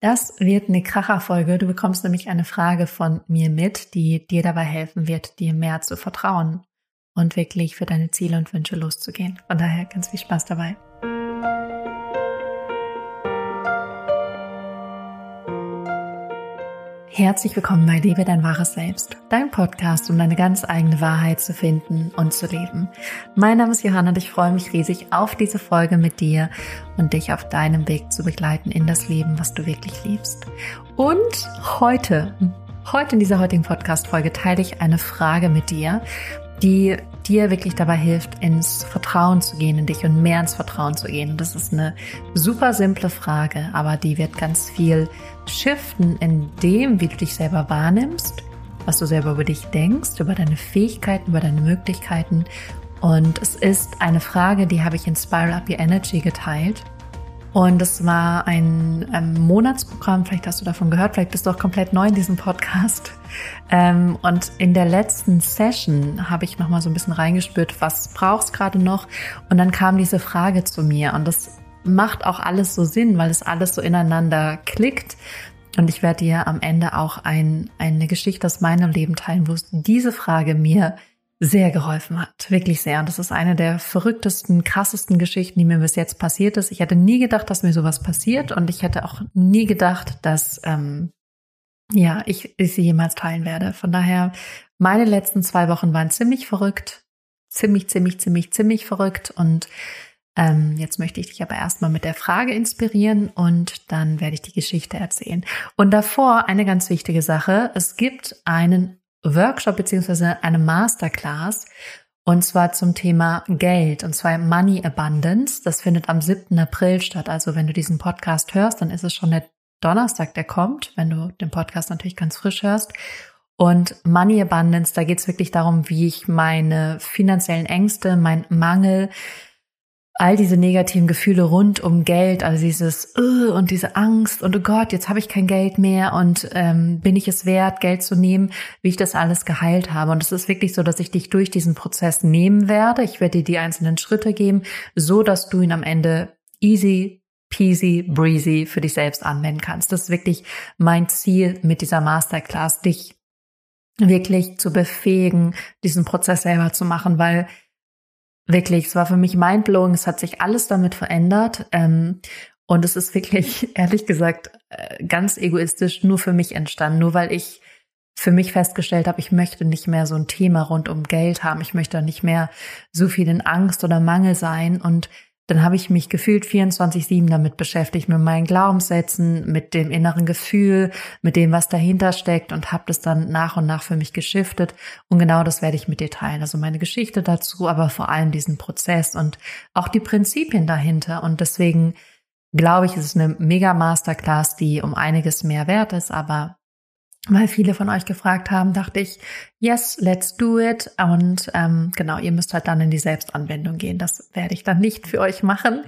Das wird eine Kracherfolge. Du bekommst nämlich eine Frage von mir mit, die dir dabei helfen wird, dir mehr zu vertrauen und wirklich für deine Ziele und Wünsche loszugehen. Von daher ganz viel Spaß dabei. Herzlich willkommen bei Lebe dein wahres Selbst, dein Podcast, um deine ganz eigene Wahrheit zu finden und zu leben. Mein Name ist Johanna und ich freue mich riesig auf diese Folge mit dir und dich auf deinem Weg zu begleiten in das Leben, was du wirklich liebst. Und heute, heute in dieser heutigen Podcast-Folge teile ich eine Frage mit dir, die dir wirklich dabei hilft, ins Vertrauen zu gehen in dich und mehr ins Vertrauen zu gehen. Und das ist eine super simple Frage, aber die wird ganz viel shiften in dem, wie du dich selber wahrnimmst, was du selber über dich denkst, über deine Fähigkeiten, über deine Möglichkeiten. Und es ist eine Frage, die habe ich in Spiral Up Your Energy geteilt. Und es war ein, ein, Monatsprogramm, vielleicht hast du davon gehört, vielleicht bist du auch komplett neu in diesem Podcast. Ähm, und in der letzten Session habe ich nochmal so ein bisschen reingespürt, was brauchst gerade noch? Und dann kam diese Frage zu mir und das macht auch alles so Sinn, weil es alles so ineinander klickt. Und ich werde dir am Ende auch ein, eine Geschichte aus meinem Leben teilen, wo diese Frage mir sehr geholfen hat. Wirklich sehr. Und das ist eine der verrücktesten, krassesten Geschichten, die mir bis jetzt passiert ist. Ich hätte nie gedacht, dass mir sowas passiert und ich hätte auch nie gedacht, dass ähm, ja, ich, ich sie jemals teilen werde. Von daher, meine letzten zwei Wochen waren ziemlich verrückt. Ziemlich, ziemlich, ziemlich, ziemlich verrückt. Und ähm, jetzt möchte ich dich aber erstmal mit der Frage inspirieren und dann werde ich die Geschichte erzählen. Und davor eine ganz wichtige Sache. Es gibt einen Workshop beziehungsweise eine Masterclass und zwar zum Thema Geld und zwar Money Abundance. Das findet am 7. April statt. Also wenn du diesen Podcast hörst, dann ist es schon der Donnerstag, der kommt, wenn du den Podcast natürlich ganz frisch hörst. Und Money Abundance, da geht es wirklich darum, wie ich meine finanziellen Ängste, mein Mangel, all diese negativen Gefühle rund um Geld, also dieses uh, und diese Angst und oh Gott, jetzt habe ich kein Geld mehr und ähm, bin ich es wert, Geld zu nehmen, wie ich das alles geheilt habe. Und es ist wirklich so, dass ich dich durch diesen Prozess nehmen werde. Ich werde dir die einzelnen Schritte geben, so dass du ihn am Ende easy peasy breezy für dich selbst anwenden kannst. Das ist wirklich mein Ziel mit dieser Masterclass, dich wirklich zu befähigen, diesen Prozess selber zu machen, weil Wirklich, es war für mich mindblowing. Es hat sich alles damit verändert. Ähm, und es ist wirklich, ehrlich gesagt, äh, ganz egoistisch nur für mich entstanden. Nur weil ich für mich festgestellt habe, ich möchte nicht mehr so ein Thema rund um Geld haben. Ich möchte nicht mehr so viel in Angst oder Mangel sein. Und dann habe ich mich gefühlt 24-7 damit beschäftigt, mit meinen Glaubenssätzen, mit dem inneren Gefühl, mit dem, was dahinter steckt und habe das dann nach und nach für mich geschiftet. Und genau das werde ich mit dir teilen. Also meine Geschichte dazu, aber vor allem diesen Prozess und auch die Prinzipien dahinter. Und deswegen glaube ich, es ist eine mega Masterclass, die um einiges mehr wert ist, aber weil viele von euch gefragt haben, dachte ich, yes, let's do it. Und ähm, genau, ihr müsst halt dann in die Selbstanwendung gehen. Das werde ich dann nicht für euch machen.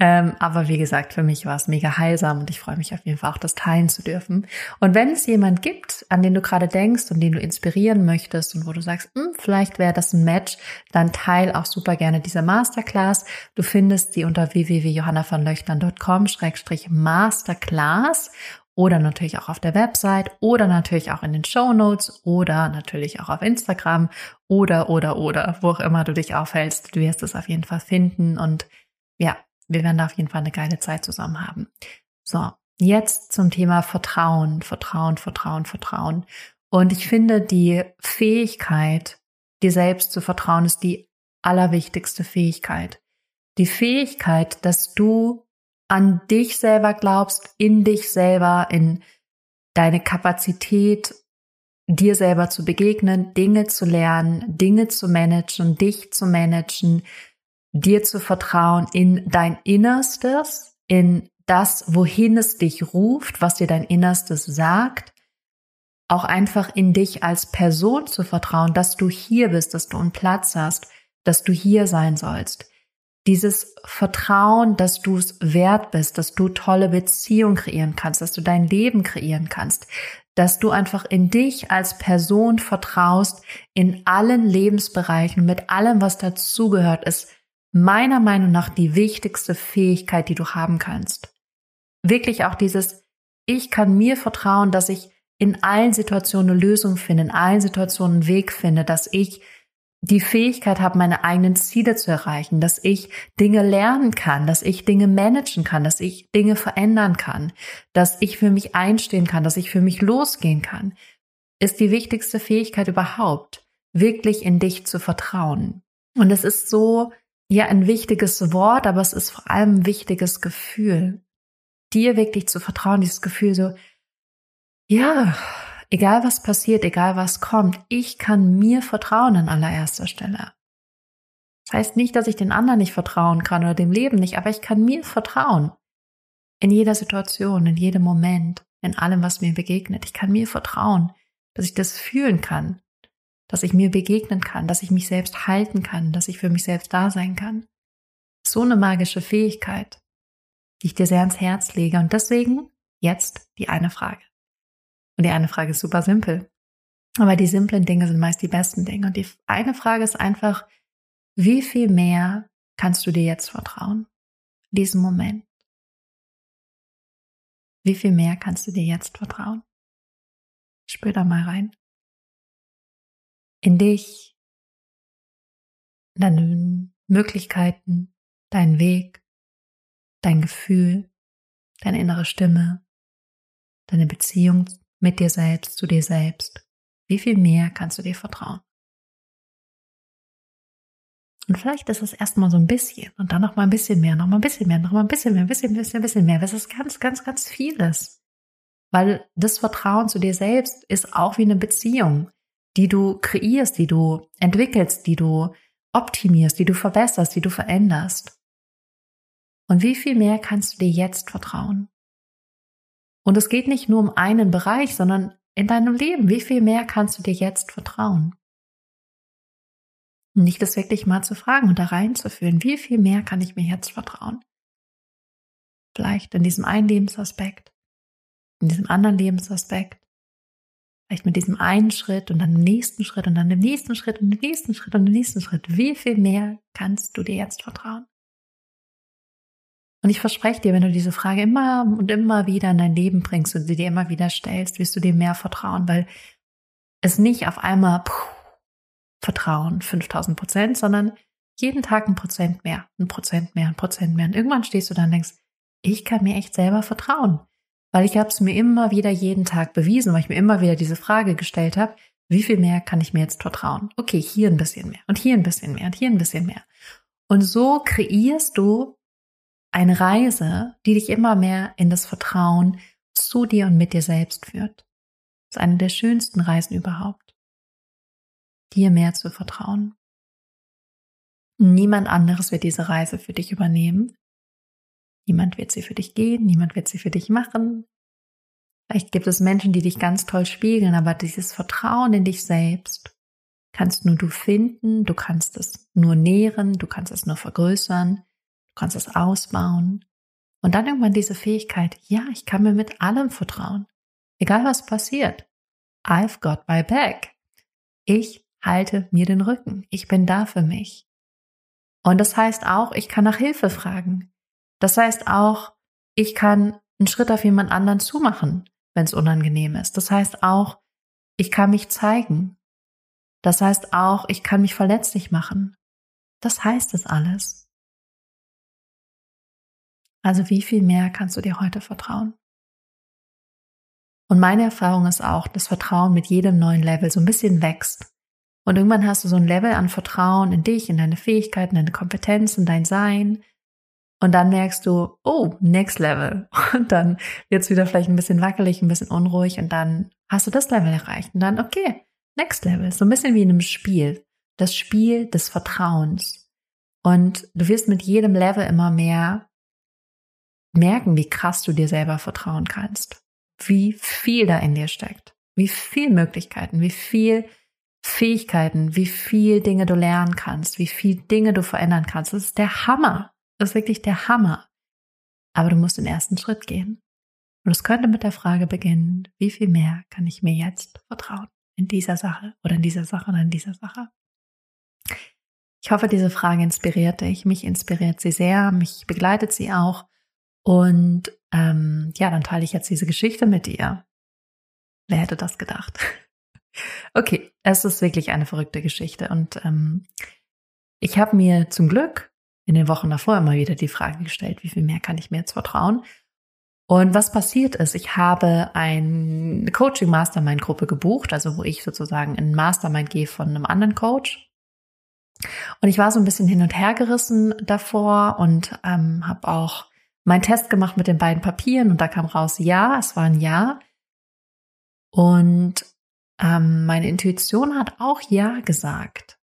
Ähm, aber wie gesagt, für mich war es mega heilsam und ich freue mich auf jeden Fall auch, das teilen zu dürfen. Und wenn es jemand gibt, an den du gerade denkst und den du inspirieren möchtest und wo du sagst, hm, vielleicht wäre das ein Match, dann teil auch super gerne diese Masterclass. Du findest die unter www.johannavonlöchtern.com-masterclass oder natürlich auch auf der Website oder natürlich auch in den Show Notes oder natürlich auch auf Instagram oder, oder, oder, wo auch immer du dich aufhältst. Du wirst es auf jeden Fall finden und ja, wir werden da auf jeden Fall eine geile Zeit zusammen haben. So, jetzt zum Thema Vertrauen, Vertrauen, Vertrauen, Vertrauen. Und ich finde, die Fähigkeit, dir selbst zu vertrauen, ist die allerwichtigste Fähigkeit. Die Fähigkeit, dass du an dich selber glaubst, in dich selber, in deine Kapazität, dir selber zu begegnen, Dinge zu lernen, Dinge zu managen, dich zu managen, dir zu vertrauen in dein Innerstes, in das, wohin es dich ruft, was dir dein Innerstes sagt, auch einfach in dich als Person zu vertrauen, dass du hier bist, dass du einen Platz hast, dass du hier sein sollst dieses Vertrauen, dass du es wert bist, dass du tolle Beziehungen kreieren kannst, dass du dein Leben kreieren kannst, dass du einfach in dich als Person vertraust, in allen Lebensbereichen, mit allem, was dazugehört, ist meiner Meinung nach die wichtigste Fähigkeit, die du haben kannst. Wirklich auch dieses ich kann mir vertrauen, dass ich in allen Situationen eine Lösung finde, in allen Situationen einen Weg finde, dass ich die Fähigkeit habe, meine eigenen Ziele zu erreichen, dass ich Dinge lernen kann, dass ich Dinge managen kann, dass ich Dinge verändern kann, dass ich für mich einstehen kann, dass ich für mich losgehen kann, ist die wichtigste Fähigkeit überhaupt, wirklich in dich zu vertrauen. Und es ist so, ja, ein wichtiges Wort, aber es ist vor allem ein wichtiges Gefühl, dir wirklich zu vertrauen, dieses Gefühl so, ja, egal was passiert, egal was kommt, ich kann mir vertrauen an allererster Stelle. Das heißt nicht, dass ich den anderen nicht vertrauen kann oder dem Leben nicht, aber ich kann mir vertrauen. In jeder Situation, in jedem Moment, in allem, was mir begegnet. Ich kann mir vertrauen, dass ich das fühlen kann, dass ich mir begegnen kann, dass ich mich selbst halten kann, dass ich für mich selbst da sein kann. So eine magische Fähigkeit, die ich dir sehr ans Herz lege. Und deswegen jetzt die eine Frage. Und die eine Frage ist super simpel. Aber die simplen Dinge sind meist die besten Dinge. Und die eine Frage ist einfach, wie viel mehr kannst du dir jetzt vertrauen? In diesem Moment. Wie viel mehr kannst du dir jetzt vertrauen? Spür da mal rein. In dich, deine Möglichkeiten, deinen Weg, dein Gefühl, deine innere Stimme, deine Beziehung mit dir selbst, zu dir selbst. Wie viel mehr kannst du dir vertrauen? Und vielleicht ist es erstmal so ein bisschen und dann noch mal ein bisschen mehr, noch mal ein bisschen mehr, noch mal ein bisschen mehr, ein bisschen, ein bisschen, ein bisschen mehr. Das ist ganz, ganz, ganz vieles. Weil das Vertrauen zu dir selbst ist auch wie eine Beziehung, die du kreierst, die du entwickelst, die du optimierst, die du verbesserst, die du veränderst. Und wie viel mehr kannst du dir jetzt vertrauen? Und es geht nicht nur um einen Bereich, sondern in deinem Leben. Wie viel mehr kannst du dir jetzt vertrauen? Nicht das wirklich mal zu fragen und da reinzuführen. Wie viel mehr kann ich mir jetzt vertrauen? Vielleicht in diesem einen Lebensaspekt, in diesem anderen Lebensaspekt, vielleicht mit diesem einen Schritt und dann dem nächsten Schritt und dann dem nächsten Schritt und dem nächsten Schritt und dem nächsten Schritt. Wie viel mehr kannst du dir jetzt vertrauen? Und ich verspreche dir, wenn du diese Frage immer und immer wieder in dein Leben bringst und sie dir immer wieder stellst, wirst du dir mehr vertrauen, weil es nicht auf einmal puh, Vertrauen 5000 Prozent, sondern jeden Tag ein Prozent mehr, ein Prozent mehr, ein Prozent mehr. Und irgendwann stehst du dann und denkst, ich kann mir echt selber vertrauen, weil ich habe es mir immer wieder jeden Tag bewiesen, weil ich mir immer wieder diese Frage gestellt habe, wie viel mehr kann ich mir jetzt vertrauen? Okay, hier ein bisschen mehr und hier ein bisschen mehr und hier ein bisschen mehr. Und so kreierst du eine Reise, die dich immer mehr in das Vertrauen zu dir und mit dir selbst führt. Das ist eine der schönsten Reisen überhaupt. Dir mehr zu vertrauen. Niemand anderes wird diese Reise für dich übernehmen. Niemand wird sie für dich gehen, niemand wird sie für dich machen. Vielleicht gibt es Menschen, die dich ganz toll spiegeln, aber dieses Vertrauen in dich selbst kannst nur du finden, du kannst es nur nähren, du kannst es nur vergrößern, Du kannst es ausbauen. Und dann irgendwann diese Fähigkeit, ja, ich kann mir mit allem vertrauen. Egal was passiert. I've got my back. Ich halte mir den Rücken. Ich bin da für mich. Und das heißt auch, ich kann nach Hilfe fragen. Das heißt auch, ich kann einen Schritt auf jemand anderen zumachen, wenn es unangenehm ist. Das heißt auch, ich kann mich zeigen. Das heißt auch, ich kann mich verletzlich machen. Das heißt es alles. Also wie viel mehr kannst du dir heute vertrauen? Und meine Erfahrung ist auch, dass Vertrauen mit jedem neuen Level so ein bisschen wächst. Und irgendwann hast du so ein Level an Vertrauen in dich, in deine Fähigkeiten, deine Kompetenzen, dein Sein. Und dann merkst du, oh, next level. Und dann wird's wieder vielleicht ein bisschen wackelig, ein bisschen unruhig. Und dann hast du das Level erreicht. Und dann, okay, next level. So ein bisschen wie in einem Spiel. Das Spiel des Vertrauens. Und du wirst mit jedem Level immer mehr merken, wie krass du dir selber vertrauen kannst, wie viel da in dir steckt, wie viel Möglichkeiten, wie viel Fähigkeiten, wie viel Dinge du lernen kannst, wie viel Dinge du verändern kannst. Das ist der Hammer. Das ist wirklich der Hammer. Aber du musst den ersten Schritt gehen. Und es könnte mit der Frage beginnen, wie viel mehr kann ich mir jetzt vertrauen in dieser Sache oder in dieser Sache oder in dieser Sache? Ich hoffe, diese Frage inspiriert dich. Mich inspiriert sie sehr. Mich begleitet sie auch. Und ähm, ja, dann teile ich jetzt diese Geschichte mit dir. Wer hätte das gedacht? okay, es ist wirklich eine verrückte Geschichte und ähm, ich habe mir zum Glück in den Wochen davor immer wieder die Frage gestellt, wie viel mehr kann ich mir jetzt vertrauen? Und was passiert ist, ich habe eine Coaching Mastermind Gruppe gebucht, also wo ich sozusagen in Mastermind gehe von einem anderen Coach. Und ich war so ein bisschen hin und her gerissen davor und ähm, habe auch meinen Test gemacht mit den beiden Papieren und da kam raus, ja, es war ein Ja. Und ähm, meine Intuition hat auch Ja gesagt.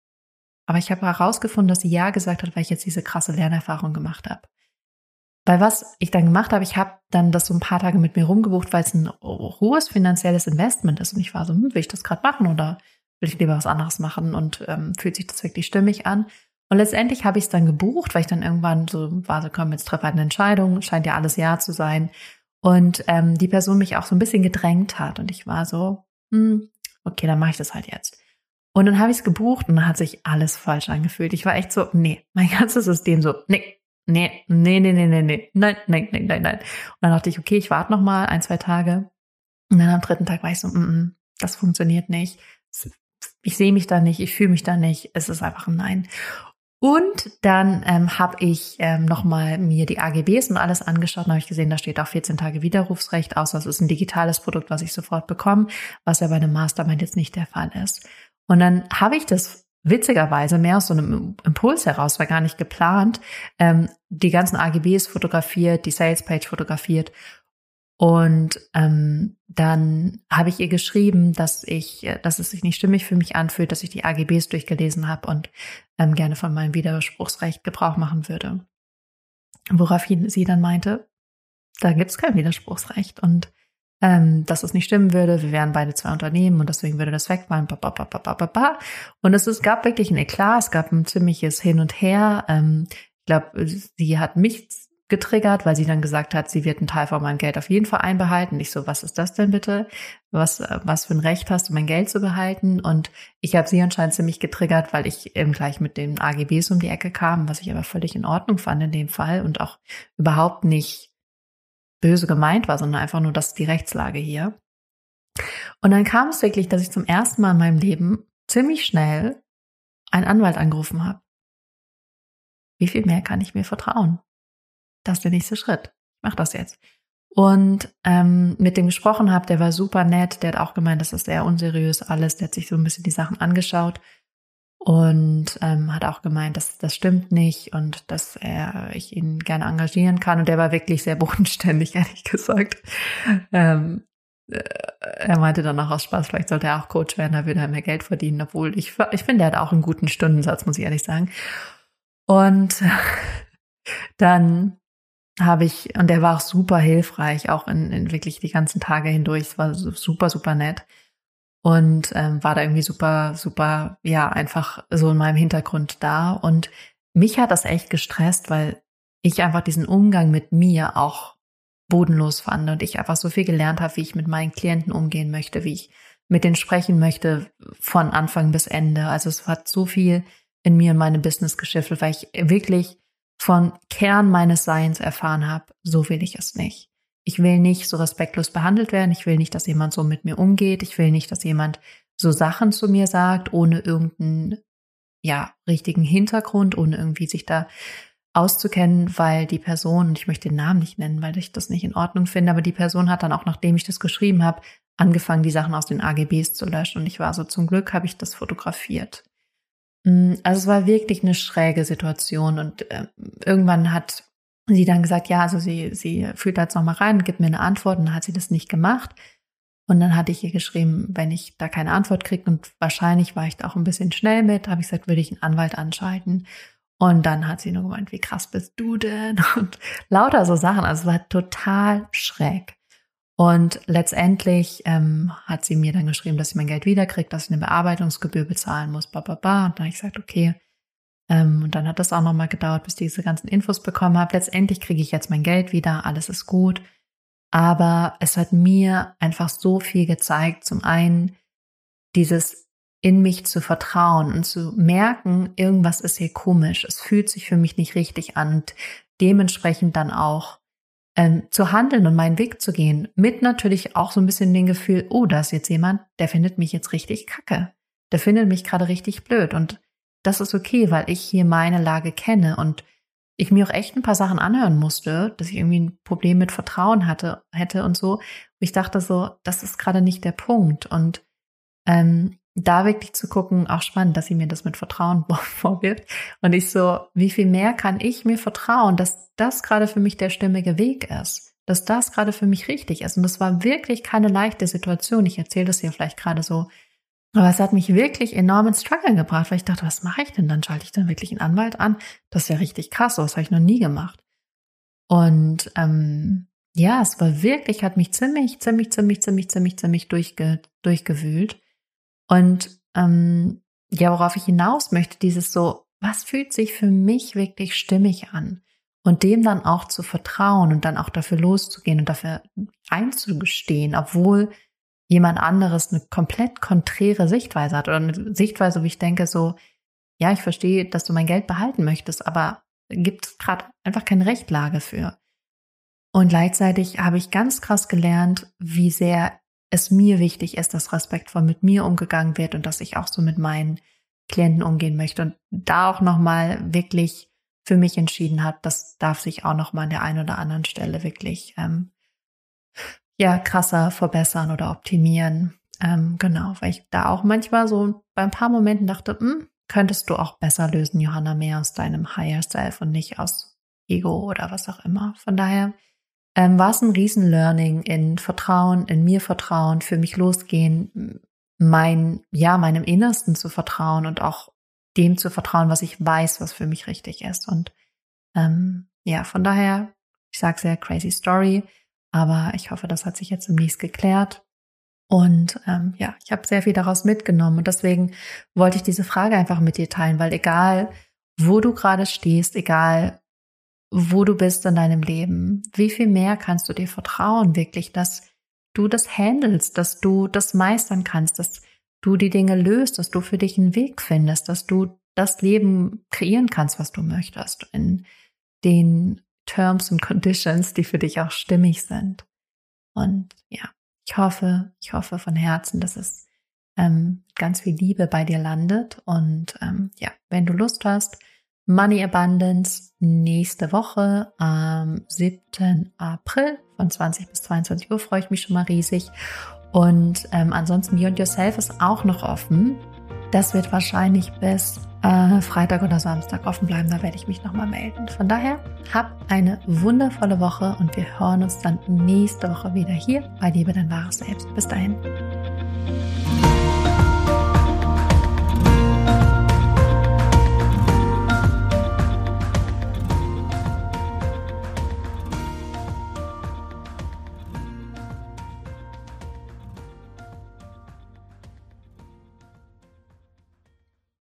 Aber ich habe herausgefunden, dass sie Ja gesagt hat, weil ich jetzt diese krasse Lernerfahrung gemacht habe. Weil was ich dann gemacht habe, ich habe dann das so ein paar Tage mit mir rumgebucht, weil es ein hohes finanzielles Investment ist. Und ich war so, hm, will ich das gerade machen oder will ich lieber was anderes machen? Und ähm, fühlt sich das wirklich stimmig an? Und letztendlich habe ich es dann gebucht, weil ich dann irgendwann so war, so komm, jetzt treffe eine Entscheidung, scheint ja alles Ja zu sein. Und ähm, die Person mich auch so ein bisschen gedrängt hat. Und ich war so, hm, okay, dann mache ich das halt jetzt. Und dann habe ich es gebucht und dann hat sich alles falsch angefühlt. Ich war echt so, nee, mein ganzes System so, nee, nee, nee, nee, nee, nee, nee, nein, nein, nein, nein, nein. Und dann dachte ich, okay, ich warte noch mal ein, zwei Tage. Und dann am dritten Tag war ich so, mm, mm, das funktioniert nicht. Ich sehe mich da nicht, ich fühle mich da nicht. Es ist einfach ein Nein. Und dann ähm, habe ich ähm, nochmal mir die AGBs und alles angeschaut und habe ich gesehen, da steht auch 14 Tage Widerrufsrecht, außer es ist ein digitales Produkt, was ich sofort bekomme, was ja bei einem Mastermind jetzt nicht der Fall ist. Und dann habe ich das witzigerweise mehr aus so einem Impuls heraus, war gar nicht geplant, ähm, die ganzen AGBs fotografiert, die Salespage fotografiert. Und ähm, dann habe ich ihr geschrieben, dass ich, äh, dass es sich nicht stimmig für mich anfühlt, dass ich die AGBs durchgelesen habe und ähm, gerne von meinem Widerspruchsrecht Gebrauch machen würde. Woraufhin sie dann meinte, da gibt es kein Widerspruchsrecht. Und ähm, dass es nicht stimmen würde. Wir wären beide zwei Unternehmen und deswegen würde das wegfallen. Und es, es gab wirklich ein Eklat, es gab ein ziemliches Hin und Her. Ähm, ich glaube, sie hat mich getriggert, weil sie dann gesagt hat, sie wird einen Teil von meinem Geld auf jeden Fall einbehalten. Ich so, was ist das denn bitte? Was, was für ein Recht hast du, mein Geld zu behalten? Und ich habe sie anscheinend ziemlich getriggert, weil ich eben gleich mit den AGBs um die Ecke kam, was ich aber völlig in Ordnung fand in dem Fall und auch überhaupt nicht böse gemeint war, sondern einfach nur, das ist die Rechtslage hier. Und dann kam es wirklich, dass ich zum ersten Mal in meinem Leben ziemlich schnell einen Anwalt angerufen habe. Wie viel mehr kann ich mir vertrauen? Das ist der nächste Schritt. Ich mache das jetzt. Und ähm, mit dem gesprochen habe, der war super nett, der hat auch gemeint, das ist sehr unseriös alles, der hat sich so ein bisschen die Sachen angeschaut und ähm, hat auch gemeint, dass das stimmt nicht und dass er ich ihn gerne engagieren kann. Und der war wirklich sehr bodenständig, ehrlich gesagt. Ähm, äh, er meinte dann auch aus Spaß, vielleicht sollte er auch Coach werden, da würde er mehr Geld verdienen, obwohl ich, ich finde, er hat auch einen guten Stundensatz, muss ich ehrlich sagen. Und dann habe ich, und der war auch super hilfreich, auch in, in wirklich die ganzen Tage hindurch. Es war super, super nett und ähm, war da irgendwie super, super, ja, einfach so in meinem Hintergrund da. Und mich hat das echt gestresst, weil ich einfach diesen Umgang mit mir auch bodenlos fand und ich einfach so viel gelernt habe, wie ich mit meinen Klienten umgehen möchte, wie ich mit denen sprechen möchte von Anfang bis Ende. Also es hat so viel in mir und meinem Business geschiftet, weil ich wirklich von Kern meines Seins erfahren habe, so will ich es nicht. Ich will nicht so respektlos behandelt werden. Ich will nicht, dass jemand so mit mir umgeht. Ich will nicht, dass jemand so Sachen zu mir sagt, ohne irgendeinen, ja, richtigen Hintergrund, ohne irgendwie sich da auszukennen, weil die Person, und ich möchte den Namen nicht nennen, weil ich das nicht in Ordnung finde, aber die Person hat dann auch, nachdem ich das geschrieben habe, angefangen, die Sachen aus den AGBs zu löschen. Und ich war so, zum Glück habe ich das fotografiert. Mm, also es war wirklich eine schräge Situation und äh, irgendwann hat sie dann gesagt, ja, also sie, sie fühlt da jetzt nochmal rein, gibt mir eine Antwort und dann hat sie das nicht gemacht. Und dann hatte ich ihr geschrieben, wenn ich da keine Antwort kriege und wahrscheinlich war ich da auch ein bisschen schnell mit, habe ich gesagt, würde ich einen Anwalt anschalten. Und dann hat sie nur gemeint, wie krass bist du denn? Und lauter so Sachen. Also es war total schräg. Und letztendlich ähm, hat sie mir dann geschrieben, dass sie mein Geld wiederkriegt, dass ich eine Bearbeitungsgebühr bezahlen muss, ba, ba, ba. Und dann habe ich gesagt, okay, ähm, und dann hat das auch nochmal gedauert, bis ich diese ganzen Infos bekommen habe. Letztendlich kriege ich jetzt mein Geld wieder, alles ist gut. Aber es hat mir einfach so viel gezeigt. Zum einen dieses in mich zu vertrauen und zu merken, irgendwas ist hier komisch. Es fühlt sich für mich nicht richtig an und dementsprechend dann auch ähm, zu handeln und meinen Weg zu gehen. Mit natürlich auch so ein bisschen dem Gefühl, oh, da ist jetzt jemand, der findet mich jetzt richtig kacke. Der findet mich gerade richtig blöd. Und das ist okay, weil ich hier meine Lage kenne und ich mir auch echt ein paar Sachen anhören musste, dass ich irgendwie ein Problem mit Vertrauen hatte, hätte und so. Ich dachte so, das ist gerade nicht der Punkt. Und ähm, da wirklich zu gucken, auch spannend, dass sie mir das mit Vertrauen vorwirft. Und ich so, wie viel mehr kann ich mir vertrauen, dass das gerade für mich der stimmige Weg ist, dass das gerade für mich richtig ist. Und das war wirklich keine leichte Situation. Ich erzähle das hier vielleicht gerade so. Aber es hat mich wirklich enorm ins Struggle gebracht, weil ich dachte, was mache ich denn dann? Schalte ich dann wirklich einen Anwalt an? Das ja richtig krass, so was habe ich noch nie gemacht. Und ähm, ja, es war wirklich, hat mich ziemlich, ziemlich, ziemlich, ziemlich, ziemlich, ziemlich durchge, durchgewühlt. Und ähm, ja, worauf ich hinaus möchte, dieses so, was fühlt sich für mich wirklich stimmig an? Und dem dann auch zu vertrauen und dann auch dafür loszugehen und dafür einzugestehen, obwohl jemand anderes eine komplett konträre Sichtweise hat oder eine Sichtweise, wo ich denke so, ja, ich verstehe, dass du mein Geld behalten möchtest, aber gibt es gerade einfach keine Rechtlage für. Und gleichzeitig habe ich ganz krass gelernt, wie sehr es mir wichtig ist, dass respektvoll mit mir umgegangen wird und dass ich auch so mit meinen Klienten umgehen möchte und da auch nochmal wirklich für mich entschieden hat, das darf sich auch nochmal an der einen oder anderen Stelle wirklich ähm, ja krasser verbessern oder optimieren. Ähm, genau, weil ich da auch manchmal so bei ein paar Momenten dachte, hm, könntest du auch besser lösen, Johanna, mehr aus deinem Higher Self und nicht aus Ego oder was auch immer. Von daher ähm, war es ein Riesen-Learning in Vertrauen, in mir vertrauen, für mich losgehen, mein, ja, meinem Innersten zu vertrauen und auch dem zu vertrauen, was ich weiß, was für mich richtig ist. Und ähm, ja, von daher, ich sage sehr crazy Story, aber ich hoffe, das hat sich jetzt demnächst geklärt. Und ähm, ja, ich habe sehr viel daraus mitgenommen und deswegen wollte ich diese Frage einfach mit dir teilen, weil egal, wo du gerade stehst, egal wo du bist in deinem Leben, wie viel mehr kannst du dir vertrauen, wirklich, dass du das handelst, dass du das meistern kannst, dass du die Dinge löst, dass du für dich einen Weg findest, dass du das Leben kreieren kannst, was du möchtest, in den Terms und Conditions, die für dich auch stimmig sind. Und ja, ich hoffe, ich hoffe von Herzen, dass es ähm, ganz viel Liebe bei dir landet. Und ähm, ja, wenn du Lust hast, Money Abundance nächste Woche am 7. April von 20 bis 22 Uhr freue ich mich schon mal riesig. Und ähm, ansonsten Beyond Yourself ist auch noch offen. Das wird wahrscheinlich bis äh, Freitag oder Samstag offen bleiben. Da werde ich mich nochmal melden. Von daher, hab eine wundervolle Woche und wir hören uns dann nächste Woche wieder hier bei Liebe dein wahres Selbst. Bis dahin.